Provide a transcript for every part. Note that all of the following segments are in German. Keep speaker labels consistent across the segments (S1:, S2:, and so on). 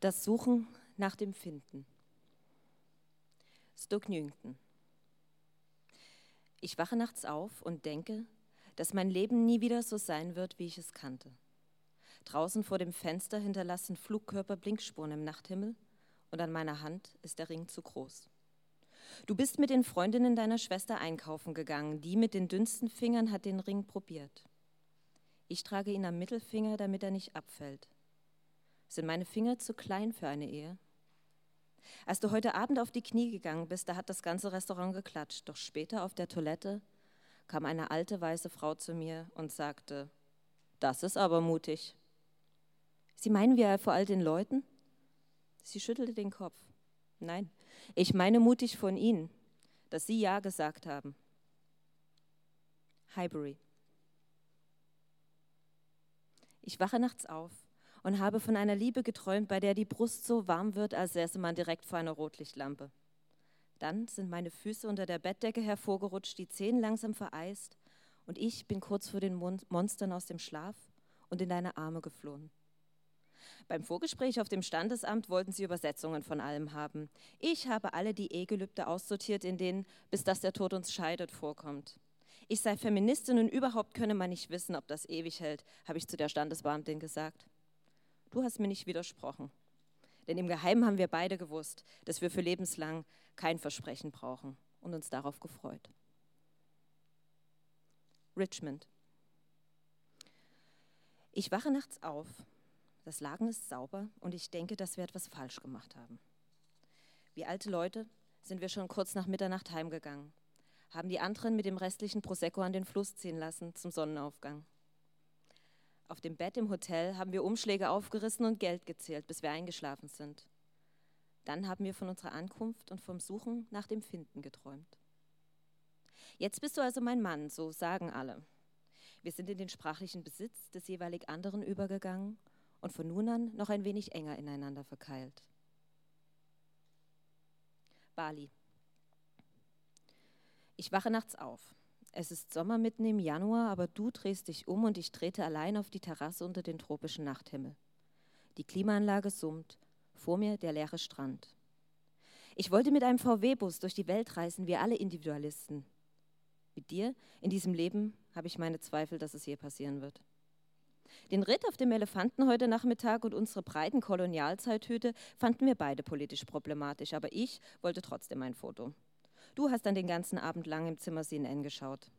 S1: Das Suchen nach dem Finden. Stoke Newington. Ich wache nachts auf und denke, dass mein Leben nie wieder so sein wird, wie ich es kannte. Draußen vor dem Fenster hinterlassen Flugkörper Blinkspuren im Nachthimmel und an meiner Hand ist der Ring zu groß. Du bist mit den Freundinnen deiner Schwester einkaufen gegangen. Die mit den dünnsten Fingern hat den Ring probiert. Ich trage ihn am Mittelfinger, damit er nicht abfällt. Sind meine Finger zu klein für eine Ehe? Als du heute Abend auf die Knie gegangen bist, da hat das ganze Restaurant geklatscht. Doch später auf der Toilette kam eine alte weiße Frau zu mir und sagte, das ist aber mutig. Sie meinen wir vor all den Leuten? Sie schüttelte den Kopf. Nein, ich meine mutig von Ihnen, dass Sie Ja gesagt haben. Highbury. Ich wache nachts auf und habe von einer Liebe geträumt, bei der die Brust so warm wird, als säße man direkt vor einer Rotlichtlampe. Dann sind meine Füße unter der Bettdecke hervorgerutscht, die Zehen langsam vereist und ich bin kurz vor den Monstern aus dem Schlaf und in deine Arme geflohen. Beim Vorgespräch auf dem Standesamt wollten sie Übersetzungen von allem haben. Ich habe alle die Ehegelübde aussortiert, in denen bis dass der Tod uns scheidet vorkommt. Ich sei Feministin und überhaupt könne man nicht wissen, ob das ewig hält, habe ich zu der Standesbeamtin gesagt. Du hast mir nicht widersprochen. Denn im Geheimen haben wir beide gewusst, dass wir für lebenslang kein Versprechen brauchen und uns darauf gefreut. Richmond. Ich wache nachts auf, das Lagen ist sauber und ich denke, dass wir etwas falsch gemacht haben. Wie alte Leute sind wir schon kurz nach Mitternacht heimgegangen, haben die anderen mit dem restlichen Prosecco an den Fluss ziehen lassen zum Sonnenaufgang. Auf dem Bett im Hotel haben wir Umschläge aufgerissen und Geld gezählt, bis wir eingeschlafen sind. Dann haben wir von unserer Ankunft und vom Suchen nach dem Finden geträumt. Jetzt bist du also mein Mann, so sagen alle. Wir sind in den sprachlichen Besitz des jeweilig anderen übergegangen und von nun an noch ein wenig enger ineinander verkeilt. Bali. Ich wache nachts auf. Es ist Sommer mitten im Januar, aber du drehst dich um und ich trete allein auf die Terrasse unter den tropischen Nachthimmel. Die Klimaanlage summt, vor mir der leere Strand. Ich wollte mit einem VW-Bus durch die Welt reisen, wir alle Individualisten. Mit dir in diesem Leben habe ich meine Zweifel, dass es je passieren wird. Den Ritt auf dem Elefanten heute Nachmittag und unsere breiten Kolonialzeithüte fanden wir beide politisch problematisch, aber ich wollte trotzdem ein Foto. Du hast dann den ganzen Abend lang im Zimmer CNN geschaut.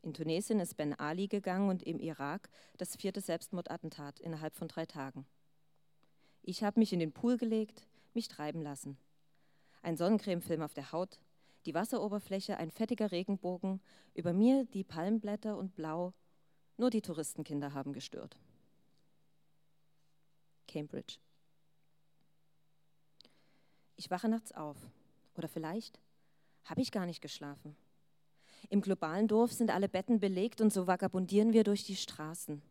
S1: In Tunesien ist Ben Ali gegangen und im Irak das vierte Selbstmordattentat innerhalb von drei Tagen. Ich habe mich in den Pool gelegt, mich treiben lassen. Ein Sonnencremefilm auf der Haut, die Wasseroberfläche, ein fettiger Regenbogen, über mir die Palmblätter und Blau. Nur die Touristenkinder haben gestört. Cambridge. Ich wache nachts auf. Oder vielleicht habe ich gar nicht geschlafen. Im globalen Dorf sind alle Betten belegt und so vagabundieren wir durch die Straßen.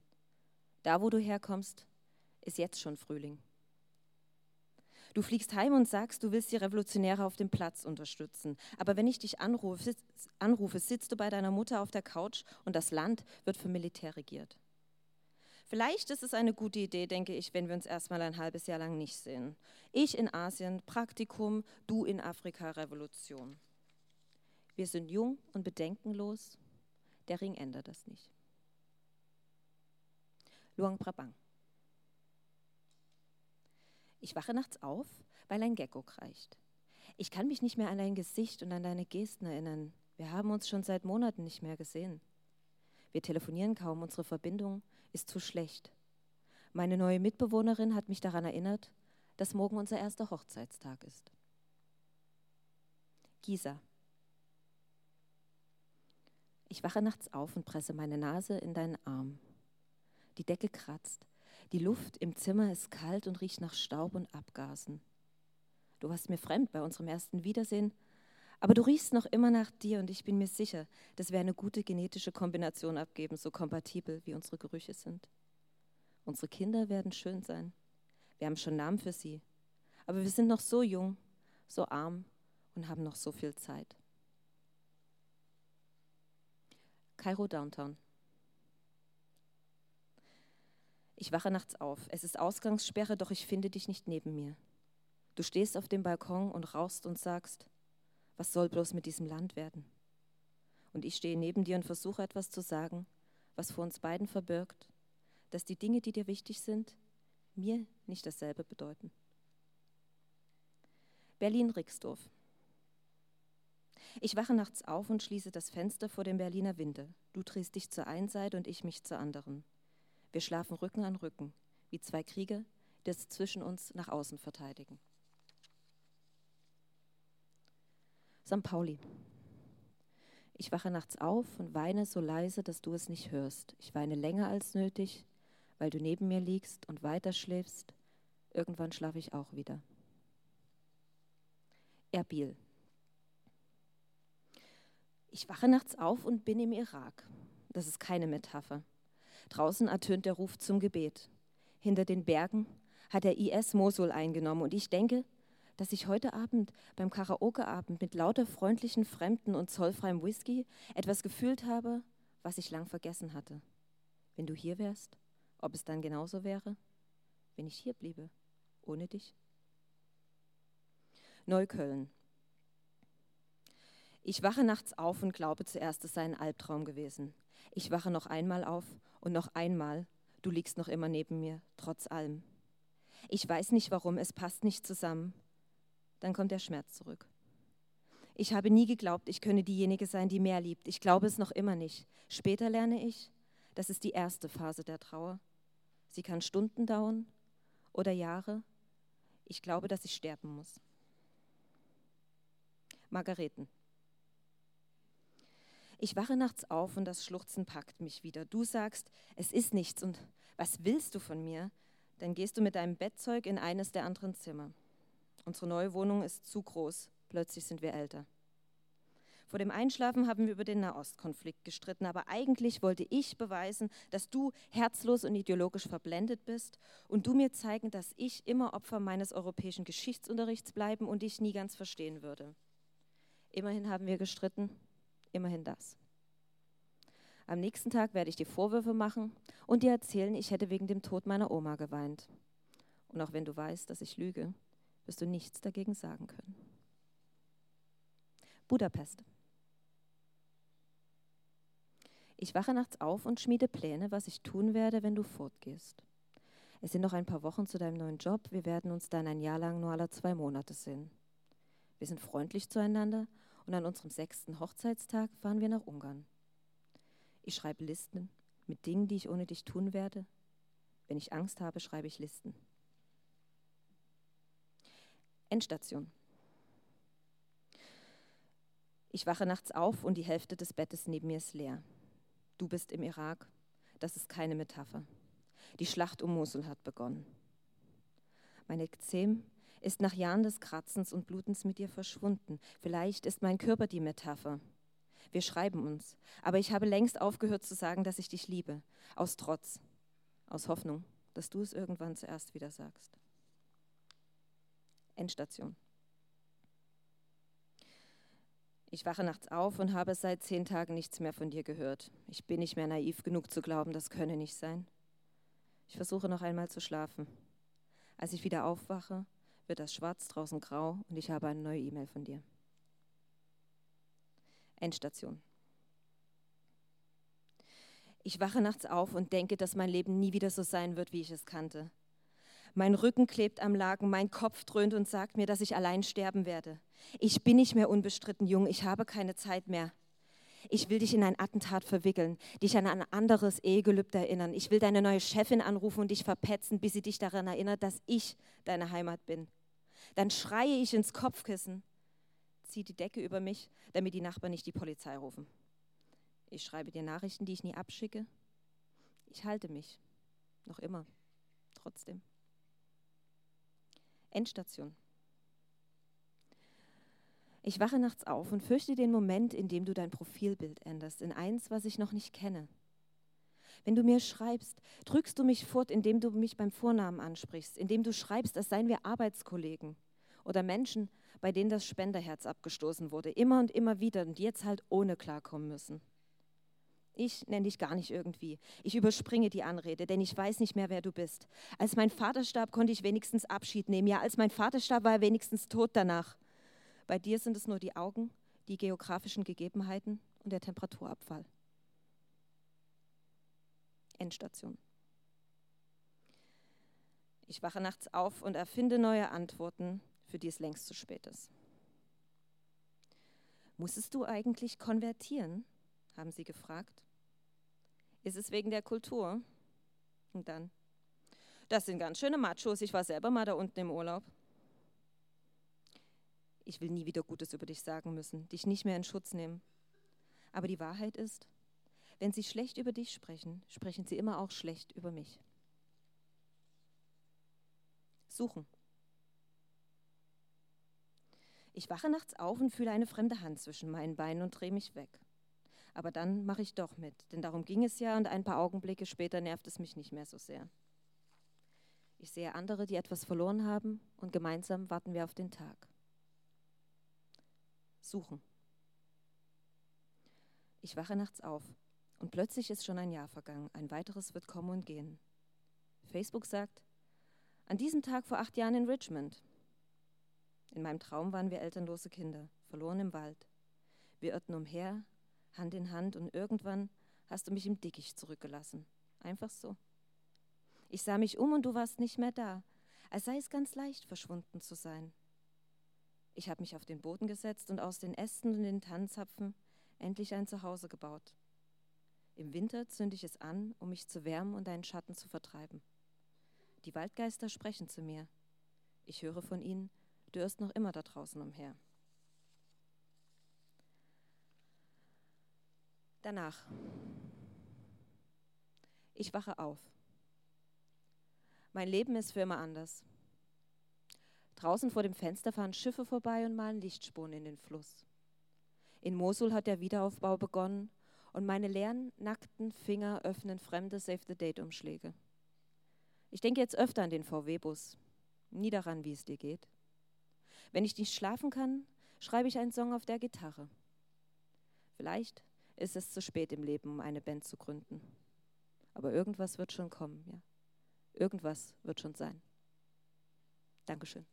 S1: Da, wo du herkommst, ist jetzt schon Frühling. Du fliegst heim und sagst, du willst die Revolutionäre auf dem Platz unterstützen. Aber wenn ich dich anrufe, anrufe, sitzt du bei deiner Mutter auf der Couch und das Land wird vom Militär regiert. Vielleicht ist es eine gute Idee, denke ich, wenn wir uns erstmal ein halbes Jahr lang nicht sehen. Ich in Asien, Praktikum, du in Afrika, Revolution. Wir sind jung und bedenkenlos. Der Ring ändert das nicht. Luang Prabang. Ich wache nachts auf, weil ein Gecko kreicht. Ich kann mich nicht mehr an dein Gesicht und an deine Gesten erinnern. Wir haben uns schon seit Monaten nicht mehr gesehen. Wir telefonieren kaum, unsere Verbindung ist zu schlecht. Meine neue Mitbewohnerin hat mich daran erinnert, dass morgen unser erster Hochzeitstag ist. Gisa. Ich wache nachts auf und presse meine Nase in deinen Arm. Die Decke kratzt. Die Luft im Zimmer ist kalt und riecht nach Staub und Abgasen. Du warst mir fremd bei unserem ersten Wiedersehen, aber du riechst noch immer nach dir und ich bin mir sicher, dass wir eine gute genetische Kombination abgeben, so kompatibel wie unsere Gerüche sind. Unsere Kinder werden schön sein. Wir haben schon Namen für sie. Aber wir sind noch so jung, so arm und haben noch so viel Zeit. Kairo Downtown. Ich wache nachts auf. Es ist Ausgangssperre, doch ich finde dich nicht neben mir. Du stehst auf dem Balkon und rauchst und sagst, was soll bloß mit diesem Land werden? Und ich stehe neben dir und versuche etwas zu sagen, was vor uns beiden verbirgt, dass die Dinge, die dir wichtig sind, mir nicht dasselbe bedeuten. Berlin-Rixdorf. Ich wache nachts auf und schließe das Fenster vor dem Berliner Winde. Du drehst dich zur einen Seite und ich mich zur anderen. Wir schlafen Rücken an Rücken, wie zwei Krieger, die es zwischen uns nach außen verteidigen. St. Pauli. Ich wache nachts auf und weine so leise, dass du es nicht hörst. Ich weine länger als nötig, weil du neben mir liegst und weiter schläfst. Irgendwann schlafe ich auch wieder. Erbil. Ich wache nachts auf und bin im Irak. Das ist keine Metapher. Draußen ertönt der Ruf zum Gebet. Hinter den Bergen hat der IS Mosul eingenommen und ich denke, dass ich heute Abend beim Karaokeabend mit lauter freundlichen Fremden und zollfreiem Whisky etwas gefühlt habe, was ich lang vergessen hatte. Wenn du hier wärst, ob es dann genauso wäre, wenn ich hier bliebe, ohne dich? Neukölln. Ich wache nachts auf und glaube zuerst, es sei ein Albtraum gewesen. Ich wache noch einmal auf und noch einmal, du liegst noch immer neben mir, trotz allem. Ich weiß nicht warum, es passt nicht zusammen. Dann kommt der Schmerz zurück. Ich habe nie geglaubt, ich könne diejenige sein, die mehr liebt. Ich glaube es noch immer nicht. Später lerne ich, das ist die erste Phase der Trauer. Sie kann Stunden dauern oder Jahre. Ich glaube, dass ich sterben muss. Margareten. Ich wache nachts auf und das Schluchzen packt mich wieder. Du sagst, es ist nichts und was willst du von mir? Dann gehst du mit deinem Bettzeug in eines der anderen Zimmer. Unsere neue Wohnung ist zu groß. Plötzlich sind wir älter. Vor dem Einschlafen haben wir über den Nahostkonflikt gestritten, aber eigentlich wollte ich beweisen, dass du herzlos und ideologisch verblendet bist und du mir zeigen, dass ich immer Opfer meines europäischen Geschichtsunterrichts bleiben und dich nie ganz verstehen würde. Immerhin haben wir gestritten Immerhin das. Am nächsten Tag werde ich dir Vorwürfe machen und dir erzählen, ich hätte wegen dem Tod meiner Oma geweint. Und auch wenn du weißt, dass ich lüge, wirst du nichts dagegen sagen können. Budapest. Ich wache nachts auf und schmiede Pläne, was ich tun werde, wenn du fortgehst. Es sind noch ein paar Wochen zu deinem neuen Job. Wir werden uns dann ein Jahr lang nur alle zwei Monate sehen. Wir sind freundlich zueinander und an unserem sechsten Hochzeitstag fahren wir nach Ungarn. Ich schreibe Listen mit Dingen, die ich ohne dich tun werde. Wenn ich Angst habe, schreibe ich Listen. Endstation. Ich wache nachts auf und die Hälfte des Bettes neben mir ist leer. Du bist im Irak. Das ist keine Metapher. Die Schlacht um Mosul hat begonnen. Meine Ekzem ist nach Jahren des Kratzens und Blutens mit dir verschwunden. Vielleicht ist mein Körper die Metapher. Wir schreiben uns, aber ich habe längst aufgehört zu sagen, dass ich dich liebe, aus Trotz, aus Hoffnung, dass du es irgendwann zuerst wieder sagst. Endstation. Ich wache nachts auf und habe seit zehn Tagen nichts mehr von dir gehört. Ich bin nicht mehr naiv genug zu glauben, das könne nicht sein. Ich versuche noch einmal zu schlafen. Als ich wieder aufwache, wird das schwarz, draußen grau und ich habe eine neue E-Mail von dir. Endstation. Ich wache nachts auf und denke, dass mein Leben nie wieder so sein wird, wie ich es kannte. Mein Rücken klebt am Laken, mein Kopf dröhnt und sagt mir, dass ich allein sterben werde. Ich bin nicht mehr unbestritten jung, ich habe keine Zeit mehr. Ich will dich in ein Attentat verwickeln, dich an ein anderes Ehegelübde erinnern. Ich will deine neue Chefin anrufen und dich verpetzen, bis sie dich daran erinnert, dass ich deine Heimat bin. Dann schreie ich ins Kopfkissen, ziehe die Decke über mich, damit die Nachbarn nicht die Polizei rufen. Ich schreibe dir Nachrichten, die ich nie abschicke. Ich halte mich. Noch immer. Trotzdem. Endstation. Ich wache nachts auf und fürchte den Moment, in dem du dein Profilbild änderst, in eins, was ich noch nicht kenne. Wenn du mir schreibst, drückst du mich fort, indem du mich beim Vornamen ansprichst, indem du schreibst, als seien wir Arbeitskollegen oder Menschen, bei denen das Spenderherz abgestoßen wurde, immer und immer wieder und jetzt halt ohne klarkommen müssen. Ich nenne dich gar nicht irgendwie. Ich überspringe die Anrede, denn ich weiß nicht mehr, wer du bist. Als mein Vater starb, konnte ich wenigstens Abschied nehmen. Ja, als mein Vater starb, war er wenigstens tot danach. Bei dir sind es nur die Augen, die geografischen Gegebenheiten und der Temperaturabfall. Endstation. Ich wache nachts auf und erfinde neue Antworten, für die es längst zu spät ist. Musstest du eigentlich konvertieren? haben sie gefragt. Ist es wegen der Kultur? Und dann, das sind ganz schöne Machos, ich war selber mal da unten im Urlaub. Ich will nie wieder Gutes über dich sagen müssen, dich nicht mehr in Schutz nehmen. Aber die Wahrheit ist, wenn sie schlecht über dich sprechen, sprechen sie immer auch schlecht über mich. Suchen. Ich wache nachts auf und fühle eine fremde Hand zwischen meinen Beinen und drehe mich weg. Aber dann mache ich doch mit, denn darum ging es ja und ein paar Augenblicke später nervt es mich nicht mehr so sehr. Ich sehe andere, die etwas verloren haben und gemeinsam warten wir auf den Tag. Suchen. Ich wache nachts auf und plötzlich ist schon ein Jahr vergangen. Ein weiteres wird kommen und gehen. Facebook sagt, an diesem Tag vor acht Jahren in Richmond. In meinem Traum waren wir elternlose Kinder, verloren im Wald. Wir irrten umher, Hand in Hand, und irgendwann hast du mich im Dickicht zurückgelassen. Einfach so. Ich sah mich um und du warst nicht mehr da, als sei es ganz leicht, verschwunden zu sein. Ich habe mich auf den Boden gesetzt und aus den Ästen und den Tannenzapfen endlich ein Zuhause gebaut. Im Winter zünde ich es an, um mich zu wärmen und einen Schatten zu vertreiben. Die Waldgeister sprechen zu mir. Ich höre von ihnen, du irrst noch immer da draußen umher. Danach. Ich wache auf. Mein Leben ist für immer anders. Draußen vor dem Fenster fahren Schiffe vorbei und malen Lichtspuren in den Fluss. In Mosul hat der Wiederaufbau begonnen und meine leeren, nackten Finger öffnen fremde Save-the-Date-Umschläge. Ich denke jetzt öfter an den VW-Bus, nie daran, wie es dir geht. Wenn ich nicht schlafen kann, schreibe ich einen Song auf der Gitarre. Vielleicht ist es zu spät im Leben, um eine Band zu gründen. Aber irgendwas wird schon kommen, ja. Irgendwas wird schon sein. Dankeschön.